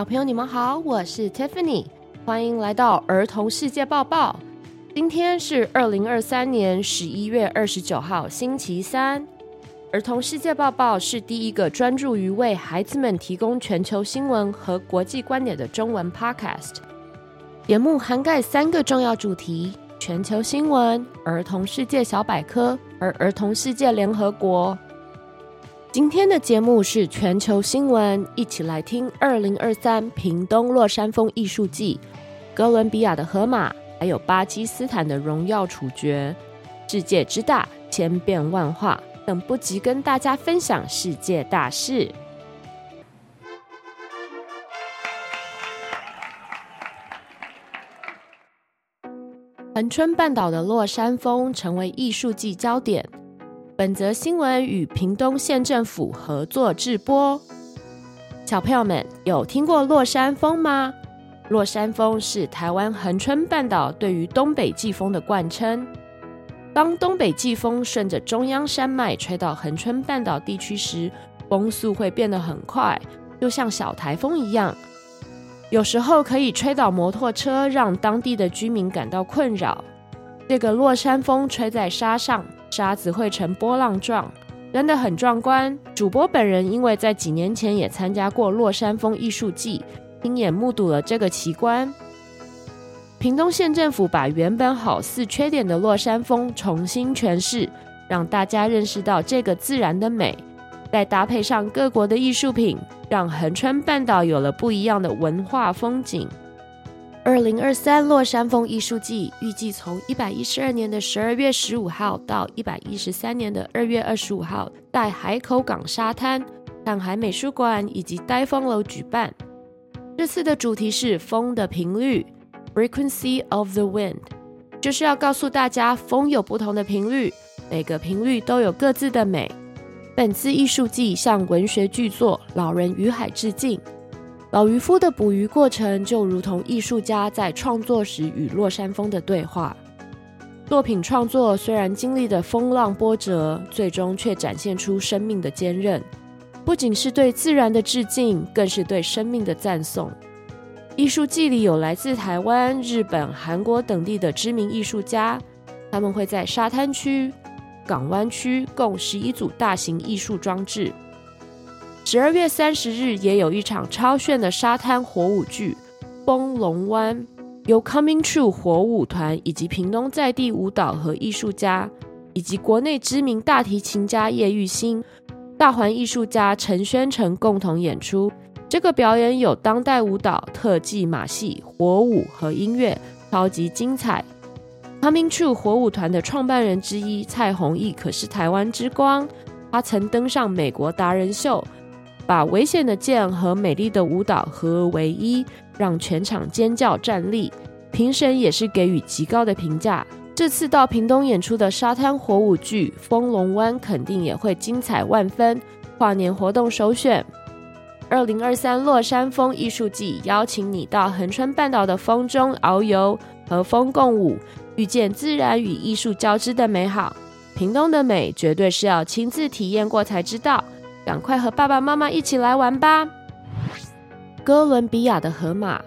小朋友，你们好，我是 Tiffany，欢迎来到儿童世界报报。今天是二零二三年十一月二十九号，星期三。儿童世界报报是第一个专注于为孩子们提供全球新闻和国际观点的中文 podcast。节目涵盖三个重要主题：全球新闻、儿童世界小百科而儿童世界联合国。今天的节目是全球新闻，一起来听二零二三屏东落山峰艺术季、哥伦比亚的河马，还有巴基斯坦的荣耀处决。世界之大，千变万化，等不及跟大家分享世界大事。恒春半岛的落山峰成为艺术季焦点。本则新闻与屏东县政府合作制播。小朋友们有听过落山风吗？落山风是台湾恒春半岛对于东北季风的惯称。当东北季风顺着中央山脉吹到恒春半岛地区时，风速会变得很快，就像小台风一样。有时候可以吹倒摩托车，让当地的居民感到困扰。这个落山风吹在沙上。沙子会成波浪状，真的很壮观。主播本人因为在几年前也参加过落山风艺术季，亲眼目睹了这个奇观。屏东县政府把原本好似缺点的落山风重新诠释，让大家认识到这个自然的美。再搭配上各国的艺术品，让恒春半岛有了不一样的文化风景。二零二三落山风艺术季预计从一百一十二年的十二月十五号到一百一十三年的二月二十五号，在海口港沙滩、淡海美术馆以及呆风楼举办。这次的主题是风的频率 （Frequency of the Wind），就是要告诉大家风有不同的频率，每个频率都有各自的美。本次艺术季向文学巨作《老人与海》致敬。老渔夫的捕鱼过程就如同艺术家在创作时与落山风的对话。作品创作虽然经历了风浪波折，最终却展现出生命的坚韧。不仅是对自然的致敬，更是对生命的赞颂。艺术季里有来自台湾、日本、韩国等地的知名艺术家，他们会在沙滩区、港湾区共十一组大型艺术装置。十二月三十日也有一场超炫的沙滩火舞剧《崩龙湾》，由 Coming True 火舞团以及屏东在地舞蹈和艺术家，以及国内知名大提琴家叶玉兴、大环艺术家陈宣成共同演出。这个表演有当代舞蹈、特技马戏、火舞和音乐，超级精彩。Coming True 火舞团的创办人之一蔡弘毅可是台湾之光，他曾登上美国达人秀。把危险的剑和美丽的舞蹈合而为一，让全场尖叫站立。评审也是给予极高的评价。这次到屏东演出的沙滩火舞剧《风龙湾》肯定也会精彩万分，跨年活动首选。二零二三落山风艺术季邀请你到恒春半岛的风中遨游，和风共舞，遇见自然与艺术交织的美好。屏东的美绝对是要亲自体验过才知道。赶快和爸爸妈妈一起来玩吧！哥伦比亚的河马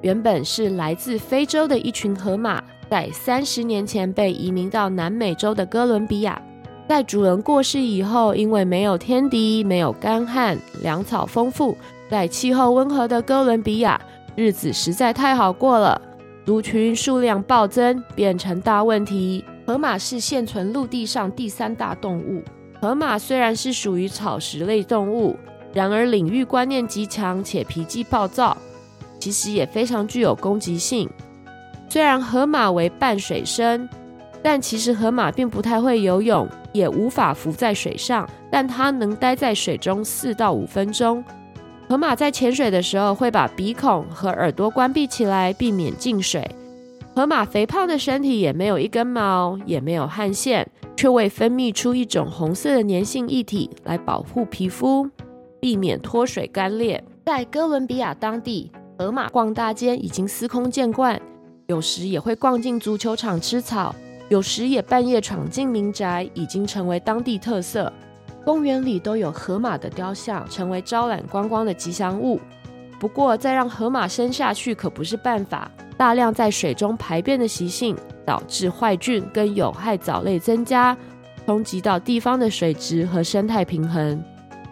原本是来自非洲的一群河马，在三十年前被移民到南美洲的哥伦比亚。在主人过世以后，因为没有天敌，没有干旱，粮草丰富，在气候温和的哥伦比亚，日子实在太好过了。族群数量暴增，变成大问题。河马是现存陆地上第三大动物。河马虽然是属于草食类动物，然而领域观念极强且脾气暴躁，其实也非常具有攻击性。虽然河马为半水生，但其实河马并不太会游泳，也无法浮在水上，但它能待在水中四到五分钟。河马在潜水的时候会把鼻孔和耳朵关闭起来，避免进水。河马肥胖的身体也没有一根毛，也没有汗腺。却未分泌出一种红色的粘性液体来保护皮肤，避免脱水干裂。在哥伦比亚当地，河马逛大街已经司空见惯，有时也会逛进足球场吃草，有时也半夜闯进民宅，已经成为当地特色。公园里都有河马的雕像，成为招揽观光的吉祥物。不过再让河马生下去可不是办法。大量在水中排便的习性，导致坏菌跟有害藻类增加，冲击到地方的水质和生态平衡。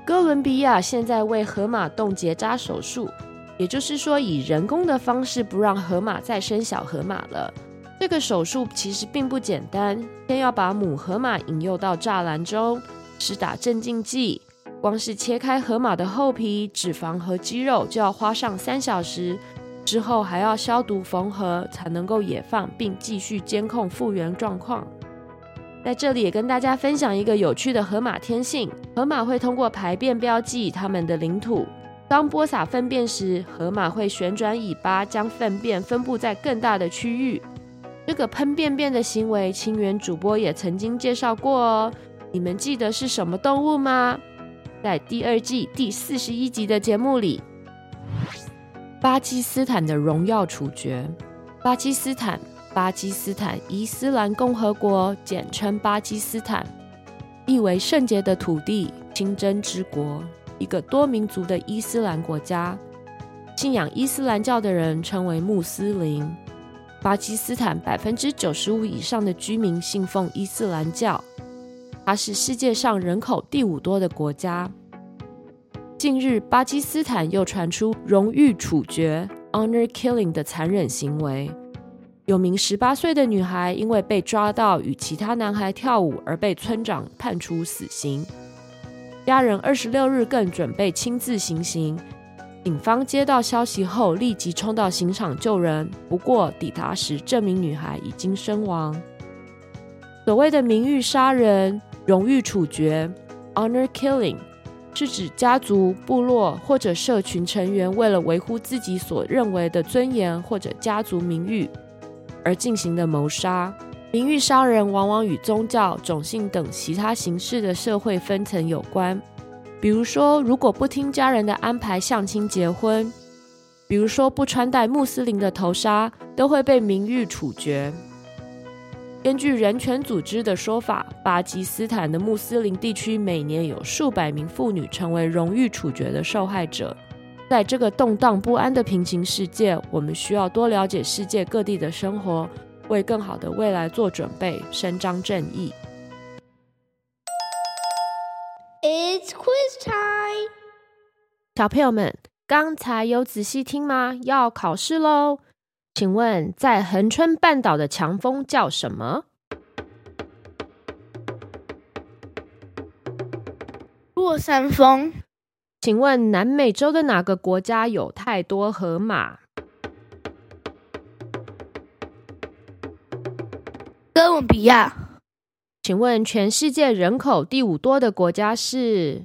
哥伦比亚现在为河马动结扎手术，也就是说以人工的方式不让河马再生小河马了。这个手术其实并不简单，先要把母河马引诱到栅栏中，施打镇静剂。光是切开河马的厚皮、脂肪和肌肉就要花上三小时，之后还要消毒缝合，才能够野放并继续监控复原状况。在这里也跟大家分享一个有趣的河马天性：河马会通过排便标记它们的领土。当播撒粪便时，河马会旋转尾巴，将粪便分布在更大的区域。这个喷便便的行为，清源主播也曾经介绍过哦。你们记得是什么动物吗？在第二季第四十一集的节目里，巴基斯坦的荣耀处决。巴基斯坦，巴基斯坦伊斯兰共和国，简称巴基斯坦，意为圣洁的土地、清真之国，一个多民族的伊斯兰国家。信仰伊斯兰教的人称为穆斯林。巴基斯坦百分之九十五以上的居民信奉伊斯兰教。它是世界上人口第五多的国家。近日，巴基斯坦又传出荣誉处决 （honor killing） 的残忍行为。有名十八岁的女孩因为被抓到与其他男孩跳舞而被村长判处死刑。家人二十六日更准备亲自行刑。警方接到消息后立即冲到刑场救人，不过抵达时这名女孩已经身亡。所谓的名誉杀人。荣誉处决 （honor killing） 是指家族、部落或者社群成员为了维护自己所认为的尊严或者家族名誉而进行的谋杀。名誉杀人往往与宗教、种姓等其他形式的社会分层有关。比如说，如果不听家人的安排相亲结婚；比如说，不穿戴穆斯林的头纱，都会被名誉处决。根据人权组织的说法，巴基斯坦的穆斯林地区每年有数百名妇女成为荣誉处决的受害者。在这个动荡不安的平行世界，我们需要多了解世界各地的生活，为更好的未来做准备，伸张正义。It's quiz time！小朋友们，刚才有仔细听吗？要考试喽！请问，在恒春半岛的强风叫什么？落山风。请问，南美洲的哪个国家有太多河马？哥伦比亚。请问，全世界人口第五多的国家是？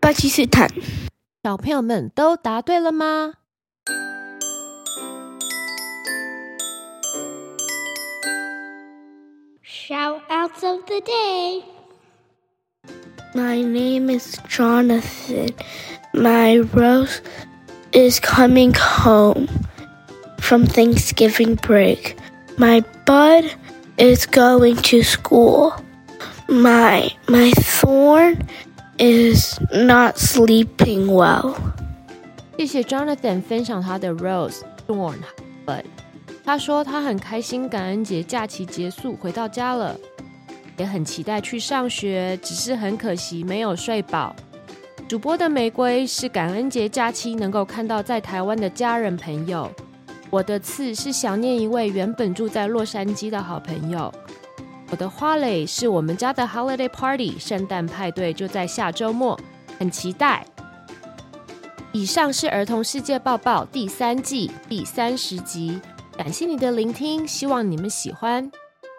巴基斯坦。小朋友们都答对了吗？Shoutouts of the day. My name is Jonathan. My rose is coming home from Thanksgiving break. My bud is going to school. My my thorn is not sleeping well。谢谢 Jonathan 分享他的 Rose Thorn Bud。他说他很开心感恩节假期结束回到家了，也很期待去上学，只是很可惜没有睡饱。主播的玫瑰是感恩节假期能够看到在台湾的家人朋友。我的刺是想念一位原本住在洛杉矶的好朋友。我的花蕾是我们家的 holiday party，圣诞派对就在下周末，很期待。以上是儿童世界报报第三季第三十集，感谢你的聆听，希望你们喜欢。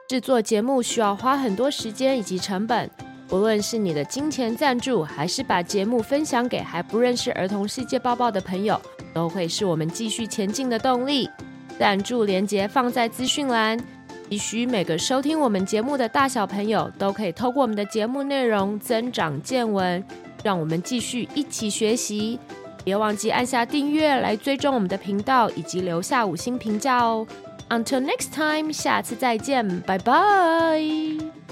制作节目需要花很多时间以及成本，不论是你的金钱赞助，还是把节目分享给还不认识儿童世界报报的朋友，都会是我们继续前进的动力。赞助连结放在资讯栏。期许每个收听我们节目的大小朋友都可以透过我们的节目内容增长见闻，让我们继续一起学习。别忘记按下订阅来追踪我们的频道，以及留下五星评价哦。Until next time，下次再见，拜拜。